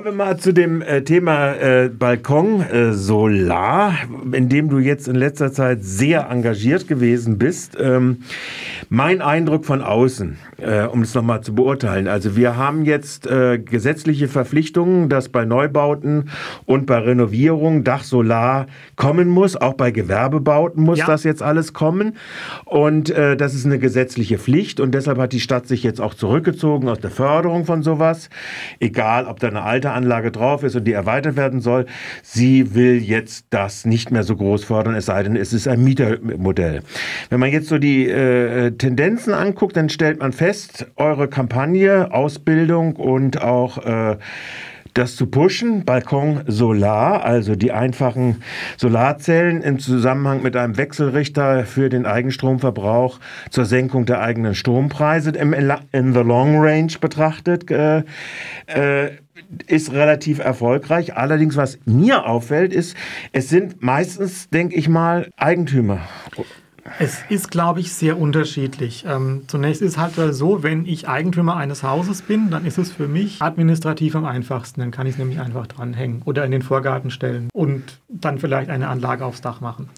Kommen wir mal zu dem äh, Thema äh, Balkon äh, Solar, in dem du jetzt in letzter Zeit sehr engagiert gewesen bist. Ähm, mein Eindruck von außen, äh, um es nochmal zu beurteilen. Also wir haben jetzt äh, gesetzliche Verpflichtungen, dass bei Neubauten und bei Renovierung Dach Solar kommen muss. Auch bei Gewerbebauten muss ja. das jetzt alles kommen. Und äh, das ist eine gesetzliche Pflicht. Und deshalb hat die Stadt sich jetzt auch zurückgezogen aus der Förderung von sowas. Egal, ob da eine alte Anlage drauf ist und die erweitert werden soll. Sie will jetzt das nicht mehr so groß fördern, es sei denn, es ist ein Mietermodell. Wenn man jetzt so die äh, Tendenzen anguckt, dann stellt man fest, eure Kampagne, Ausbildung und auch äh, das zu pushen, Balkon Solar, also die einfachen Solarzellen im Zusammenhang mit einem Wechselrichter für den Eigenstromverbrauch zur Senkung der eigenen Strompreise im in the long range betrachtet, äh, äh, ist relativ erfolgreich. Allerdings, was mir auffällt, ist, es sind meistens, denke ich mal, Eigentümer. Es ist, glaube ich, sehr unterschiedlich. Ähm, zunächst ist halt so, wenn ich Eigentümer eines Hauses bin, dann ist es für mich administrativ am einfachsten. Dann kann ich es nämlich einfach dranhängen oder in den Vorgarten stellen und dann vielleicht eine Anlage aufs Dach machen.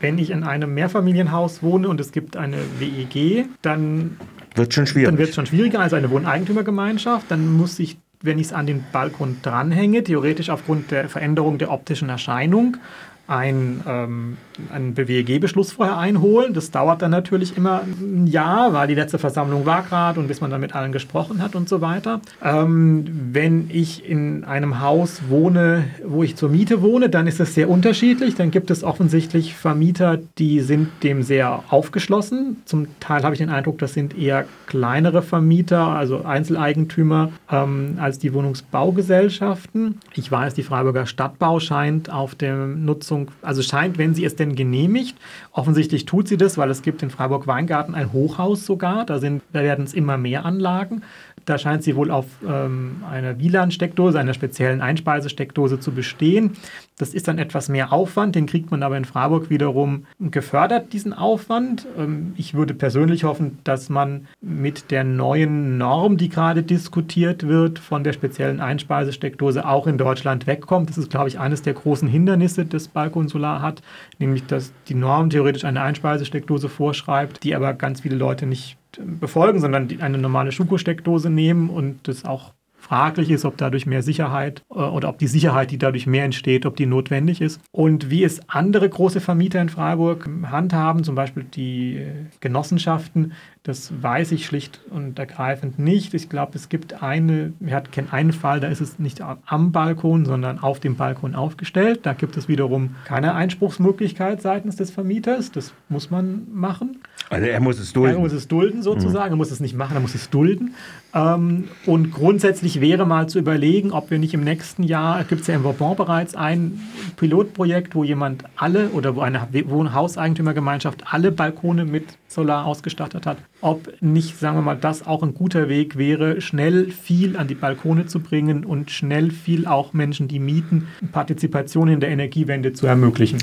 Wenn ich in einem Mehrfamilienhaus wohne und es gibt eine WEG, dann wird schon schwierig. Dann wird es schon schwieriger als eine Wohneigentümergemeinschaft. Dann muss ich wenn ich es an den Balkon dranhänge, theoretisch aufgrund der Veränderung der optischen Erscheinung, ein, ähm, einen BWG-Beschluss vorher einholen. Das dauert dann natürlich immer ein Jahr, weil die letzte Versammlung war gerade und bis man dann mit allen gesprochen hat und so weiter. Ähm, wenn ich in einem Haus wohne, wo ich zur Miete wohne, dann ist es sehr unterschiedlich. Dann gibt es offensichtlich Vermieter, die sind dem sehr aufgeschlossen. Zum Teil habe ich den Eindruck, das sind eher kleinere Vermieter, also Einzeleigentümer, ähm, als die Wohnungsbaugesellschaften. Ich weiß, die Freiburger Stadtbau scheint auf der Nutzung Nutzung, also scheint, wenn sie es denn genehmigt, offensichtlich tut sie das, weil es gibt in Freiburg-Weingarten ein Hochhaus sogar, da, da werden es immer mehr Anlagen. Da scheint sie wohl auf ähm, einer WLAN-Steckdose, einer speziellen Einspeisesteckdose zu bestehen. Das ist dann etwas mehr Aufwand, den kriegt man aber in Freiburg wiederum gefördert, diesen Aufwand. Ähm, ich würde persönlich hoffen, dass man mit der neuen Norm, die gerade diskutiert wird, von der speziellen Einspeisesteckdose auch in Deutschland wegkommt. Das ist, glaube ich, eines der großen Hindernisse, das Balkon Solar hat, nämlich dass die Norm theoretisch eine Einspeisesteckdose vorschreibt, die aber ganz viele Leute nicht befolgen, sondern eine normale Schuko-Steckdose nehmen und das auch fraglich ist, ob dadurch mehr Sicherheit äh, oder ob die Sicherheit, die dadurch mehr entsteht, ob die notwendig ist. Und wie es andere große Vermieter in Freiburg handhaben, zum Beispiel die äh, Genossenschaften, das weiß ich schlicht und ergreifend nicht. Ich glaube, es gibt eine, wir hatten einen Fall, da ist es nicht am Balkon, sondern auf dem Balkon aufgestellt. Da gibt es wiederum keine Einspruchsmöglichkeit seitens des Vermieters. Das muss man machen. Also er muss es dulden. Er muss es dulden sozusagen. Mhm. Er muss es nicht machen, er muss es dulden. Ähm, und grundsätzlich wäre mal zu überlegen, ob wir nicht im nächsten Jahr, gibt es ja im Vauban bereits ein Pilotprojekt, wo jemand alle oder wo eine Wohnhauseigentümergemeinschaft alle Balkone mit Solar ausgestattet hat, ob nicht, sagen wir mal, das auch ein guter Weg wäre, schnell viel an die Balkone zu bringen und schnell viel auch Menschen, die mieten, Partizipation in der Energiewende zu ermöglichen.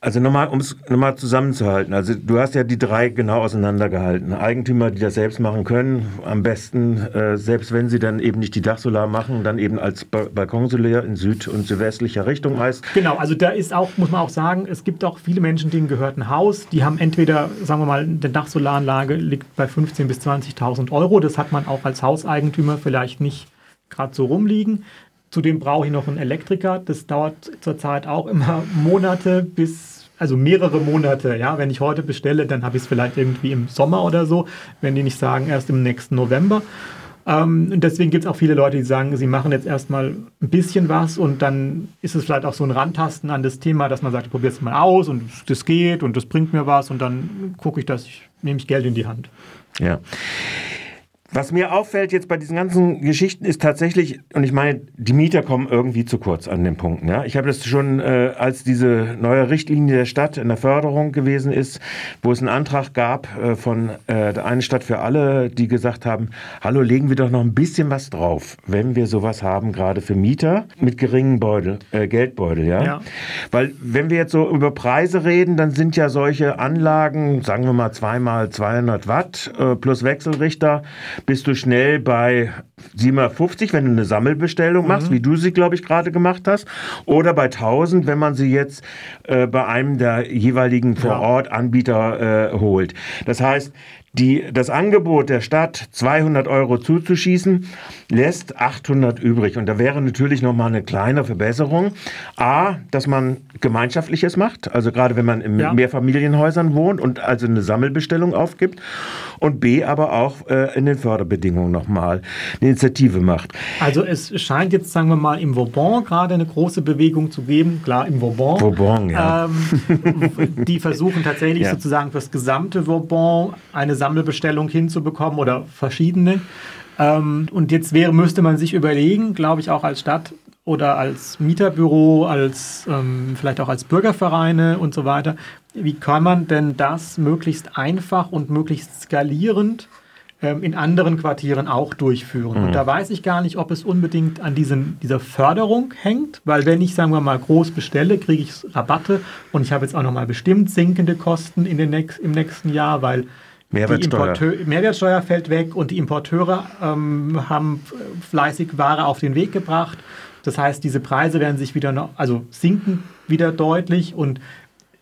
Also nochmal, um es nochmal zusammenzuhalten. Also du hast ja die drei genau auseinandergehalten. Eigentümer, die das selbst machen können, am besten, äh, selbst wenn sie dann eben nicht die Dachsolar machen, dann eben als ba Balkonsolar in süd- und südwestlicher Richtung meist. Genau, also da ist auch, muss man auch sagen, es gibt auch viele Menschen, denen gehört ein Haus, die haben entweder, sagen wir mal, eine Dachsolaranlage liegt bei 15.000 bis 20.000 Euro. Das hat man auch als Hauseigentümer vielleicht nicht gerade so rumliegen. Zudem brauche ich noch einen Elektriker. Das dauert zurzeit auch immer Monate bis, also mehrere Monate. Ja, wenn ich heute bestelle, dann habe ich es vielleicht irgendwie im Sommer oder so. Wenn die nicht sagen, erst im nächsten November. Ähm, und deswegen gibt es auch viele Leute, die sagen, sie machen jetzt erstmal ein bisschen was und dann ist es vielleicht auch so ein Randtasten an das Thema, dass man sagt, ich probiere es mal aus und das geht und das bringt mir was und dann gucke ich, dass ich nehme ich Geld in die Hand. Ja. Was mir auffällt jetzt bei diesen ganzen Geschichten ist tatsächlich, und ich meine, die Mieter kommen irgendwie zu kurz an den Punkten. Ja? Ich habe das schon, äh, als diese neue Richtlinie der Stadt in der Förderung gewesen ist, wo es einen Antrag gab äh, von äh, der einen Stadt für alle, die gesagt haben, hallo, legen wir doch noch ein bisschen was drauf, wenn wir sowas haben, gerade für Mieter mit geringen Beutel, äh, Geldbeutel. Ja? ja? Weil wenn wir jetzt so über Preise reden, dann sind ja solche Anlagen, sagen wir mal zweimal 200 Watt äh, plus Wechselrichter, bist du schnell bei 750, wenn du eine Sammelbestellung machst, mhm. wie du sie, glaube ich, gerade gemacht hast. Oder bei 1000, wenn man sie jetzt äh, bei einem der jeweiligen vor Ort Anbieter äh, holt. Das heißt, die, das Angebot der Stadt, 200 Euro zuzuschießen, lässt 800 übrig. Und da wäre natürlich noch mal eine kleine Verbesserung. A, dass man Gemeinschaftliches macht, also gerade wenn man in ja. Mehrfamilienhäusern wohnt und also eine Sammelbestellung aufgibt. Und B, aber auch äh, in den Förderbedingungen noch mal eine Initiative macht. Also es scheint jetzt, sagen wir mal, im Vauban gerade eine große Bewegung zu geben. Klar, im Vauban. Vauban, ja. Ähm, die versuchen tatsächlich ja. sozusagen für das gesamte Vauban eine Sammelbestellung hinzubekommen oder verschiedene. Ähm, und jetzt wäre, müsste man sich überlegen, glaube ich, auch als Stadt oder als Mieterbüro, als ähm, vielleicht auch als Bürgervereine und so weiter, wie kann man denn das möglichst einfach und möglichst skalierend ähm, in anderen Quartieren auch durchführen. Mhm. Und da weiß ich gar nicht, ob es unbedingt an diesen, dieser Förderung hängt, weil wenn ich, sagen wir mal, groß bestelle, kriege ich Rabatte und ich habe jetzt auch nochmal bestimmt sinkende Kosten in den nächst, im nächsten Jahr, weil Mehrwertsteuer. Die Mehrwertsteuer fällt weg und die Importeure ähm, haben fleißig Ware auf den Weg gebracht. Das heißt, diese Preise werden sich wieder noch, also sinken wieder deutlich und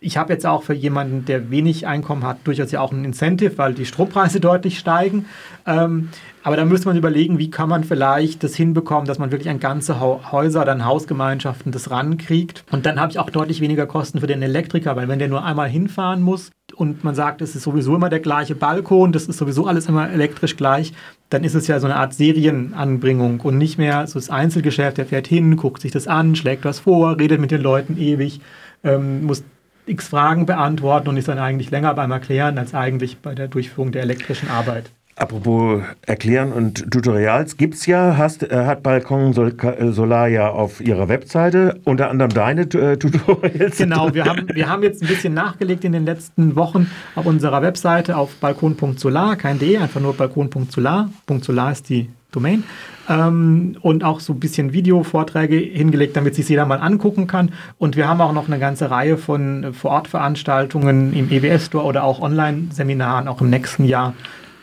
ich habe jetzt auch für jemanden, der wenig Einkommen hat, durchaus ja auch ein Incentive, weil die Strompreise deutlich steigen. Ähm, aber da müsste man überlegen, wie kann man vielleicht das hinbekommen, dass man wirklich an ganze Häuser, dann Hausgemeinschaften das rankriegt. Und dann habe ich auch deutlich weniger Kosten für den Elektriker, weil wenn der nur einmal hinfahren muss und man sagt, es ist sowieso immer der gleiche Balkon, das ist sowieso alles immer elektrisch gleich, dann ist es ja so eine Art Serienanbringung und nicht mehr so das Einzelgeschäft, der fährt hin, guckt sich das an, schlägt was vor, redet mit den Leuten ewig, ähm, muss x Fragen beantworten und ist dann eigentlich länger beim Erklären als eigentlich bei der Durchführung der elektrischen Arbeit. Apropos Erklären und Tutorials gibt's ja, hast, äh, hat Balkon äh, Solar ja auf ihrer Webseite unter anderem deine äh, Tutorials. Genau, wir haben, wir haben jetzt ein bisschen nachgelegt in den letzten Wochen auf unserer Webseite auf balkon.solar, kein D, einfach nur balkon.solar. .solar ist die Domain. Ähm, und auch so ein bisschen Videovorträge hingelegt, damit sich jeder mal angucken kann. Und wir haben auch noch eine ganze Reihe von Vorortveranstaltungen im EWS-Store oder auch Online-Seminaren auch im nächsten Jahr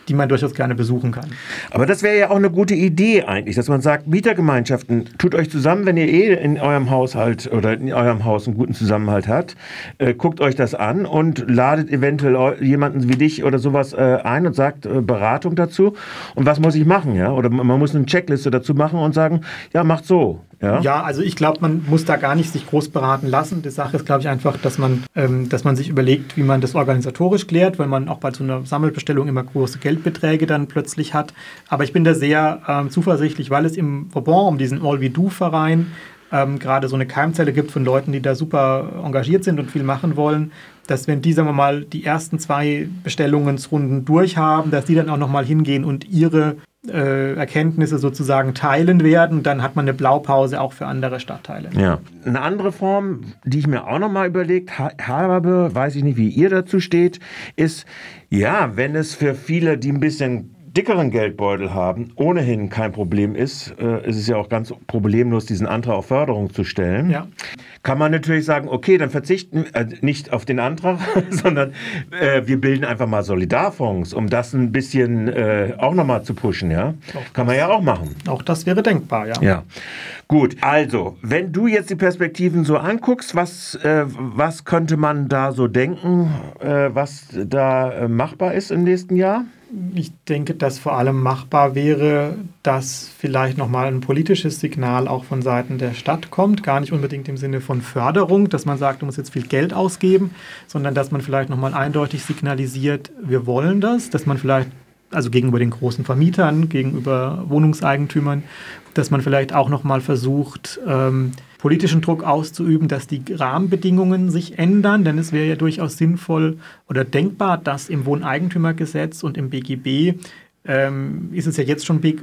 die man durchaus gerne besuchen kann. Aber das wäre ja auch eine gute Idee eigentlich, dass man sagt, Mietergemeinschaften, tut euch zusammen, wenn ihr eh in eurem Haushalt oder in eurem Haus einen guten Zusammenhalt habt, äh, guckt euch das an und ladet eventuell jemanden wie dich oder sowas äh, ein und sagt äh, Beratung dazu. Und was muss ich machen, ja? Oder man muss eine Checkliste dazu machen und sagen, ja, macht so. Ja, ja also ich glaube, man muss da gar nicht sich groß beraten lassen. Die Sache ist, glaube ich, einfach, dass man, ähm, dass man sich überlegt, wie man das organisatorisch klärt, weil man auch bei so einer Sammelbestellung immer große Geldbeträge dann plötzlich hat. Aber ich bin da sehr ähm, zuversichtlich, weil es im Vauban um diesen All-We-Do-Verein ähm, gerade so eine Keimzelle gibt von Leuten, die da super engagiert sind und viel machen wollen, dass wenn die, sagen wir mal, die ersten zwei Bestellungsrunden durchhaben, dass die dann auch nochmal hingehen und ihre äh, Erkenntnisse sozusagen teilen werden, dann hat man eine Blaupause auch für andere Stadtteile. Ja. Eine andere Form, die ich mir auch noch mal überlegt habe, weiß ich nicht, wie ihr dazu steht, ist, ja, wenn es für viele, die ein bisschen dickeren Geldbeutel haben, ohnehin kein Problem ist, äh, ist es ja auch ganz problemlos, diesen Antrag auf Förderung zu stellen. Ja. Kann man natürlich sagen, okay, dann verzichten äh, nicht auf den Antrag, sondern äh, wir bilden einfach mal Solidarfonds, um das ein bisschen äh, auch nochmal zu pushen, ja. Auch Kann man ja auch machen. Auch das wäre denkbar, ja. Ja. Gut, also, wenn du jetzt die Perspektiven so anguckst, was, äh, was könnte man da so denken, äh, was da machbar ist im nächsten Jahr? Ich denke, dass vor allem machbar wäre, dass vielleicht nochmal ein politisches Signal auch von Seiten der Stadt kommt. Gar nicht unbedingt im Sinne von Förderung, dass man sagt, du musst jetzt viel Geld ausgeben, sondern dass man vielleicht nochmal eindeutig signalisiert, wir wollen das, dass man vielleicht also gegenüber den großen Vermietern, gegenüber Wohnungseigentümern, dass man vielleicht auch nochmal versucht, ähm, politischen Druck auszuüben, dass die Rahmenbedingungen sich ändern, denn es wäre ja durchaus sinnvoll oder denkbar, dass im Wohneigentümergesetz und im BGB ähm, ist es ja jetzt schon äh,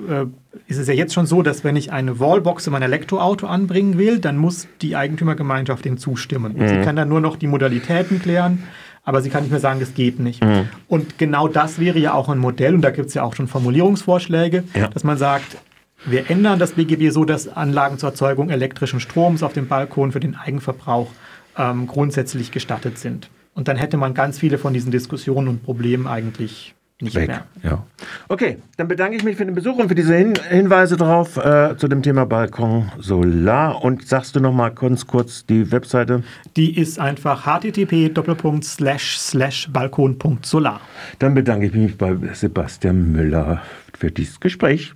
ist es ja jetzt schon so, dass wenn ich eine Wallbox in mein Elektroauto anbringen will, dann muss die Eigentümergemeinschaft dem zustimmen. Mhm. Sie kann dann nur noch die Modalitäten klären, aber sie kann nicht mehr sagen, das geht nicht. Mhm. Und genau das wäre ja auch ein Modell, und da gibt es ja auch schon Formulierungsvorschläge, ja. dass man sagt, wir ändern das BGB so, dass Anlagen zur Erzeugung elektrischen Stroms auf dem Balkon für den Eigenverbrauch ähm, grundsätzlich gestattet sind. Und dann hätte man ganz viele von diesen Diskussionen und Problemen eigentlich nicht Weg. mehr. Ja. Okay, dann bedanke ich mich für den Besuch und für diese Hin Hinweise drauf äh, zu dem Thema Balkon Solar. Und sagst du noch mal ganz kurz die Webseite? Die ist einfach http://balkon.solar. Dann bedanke ich mich bei Sebastian Müller für dieses Gespräch.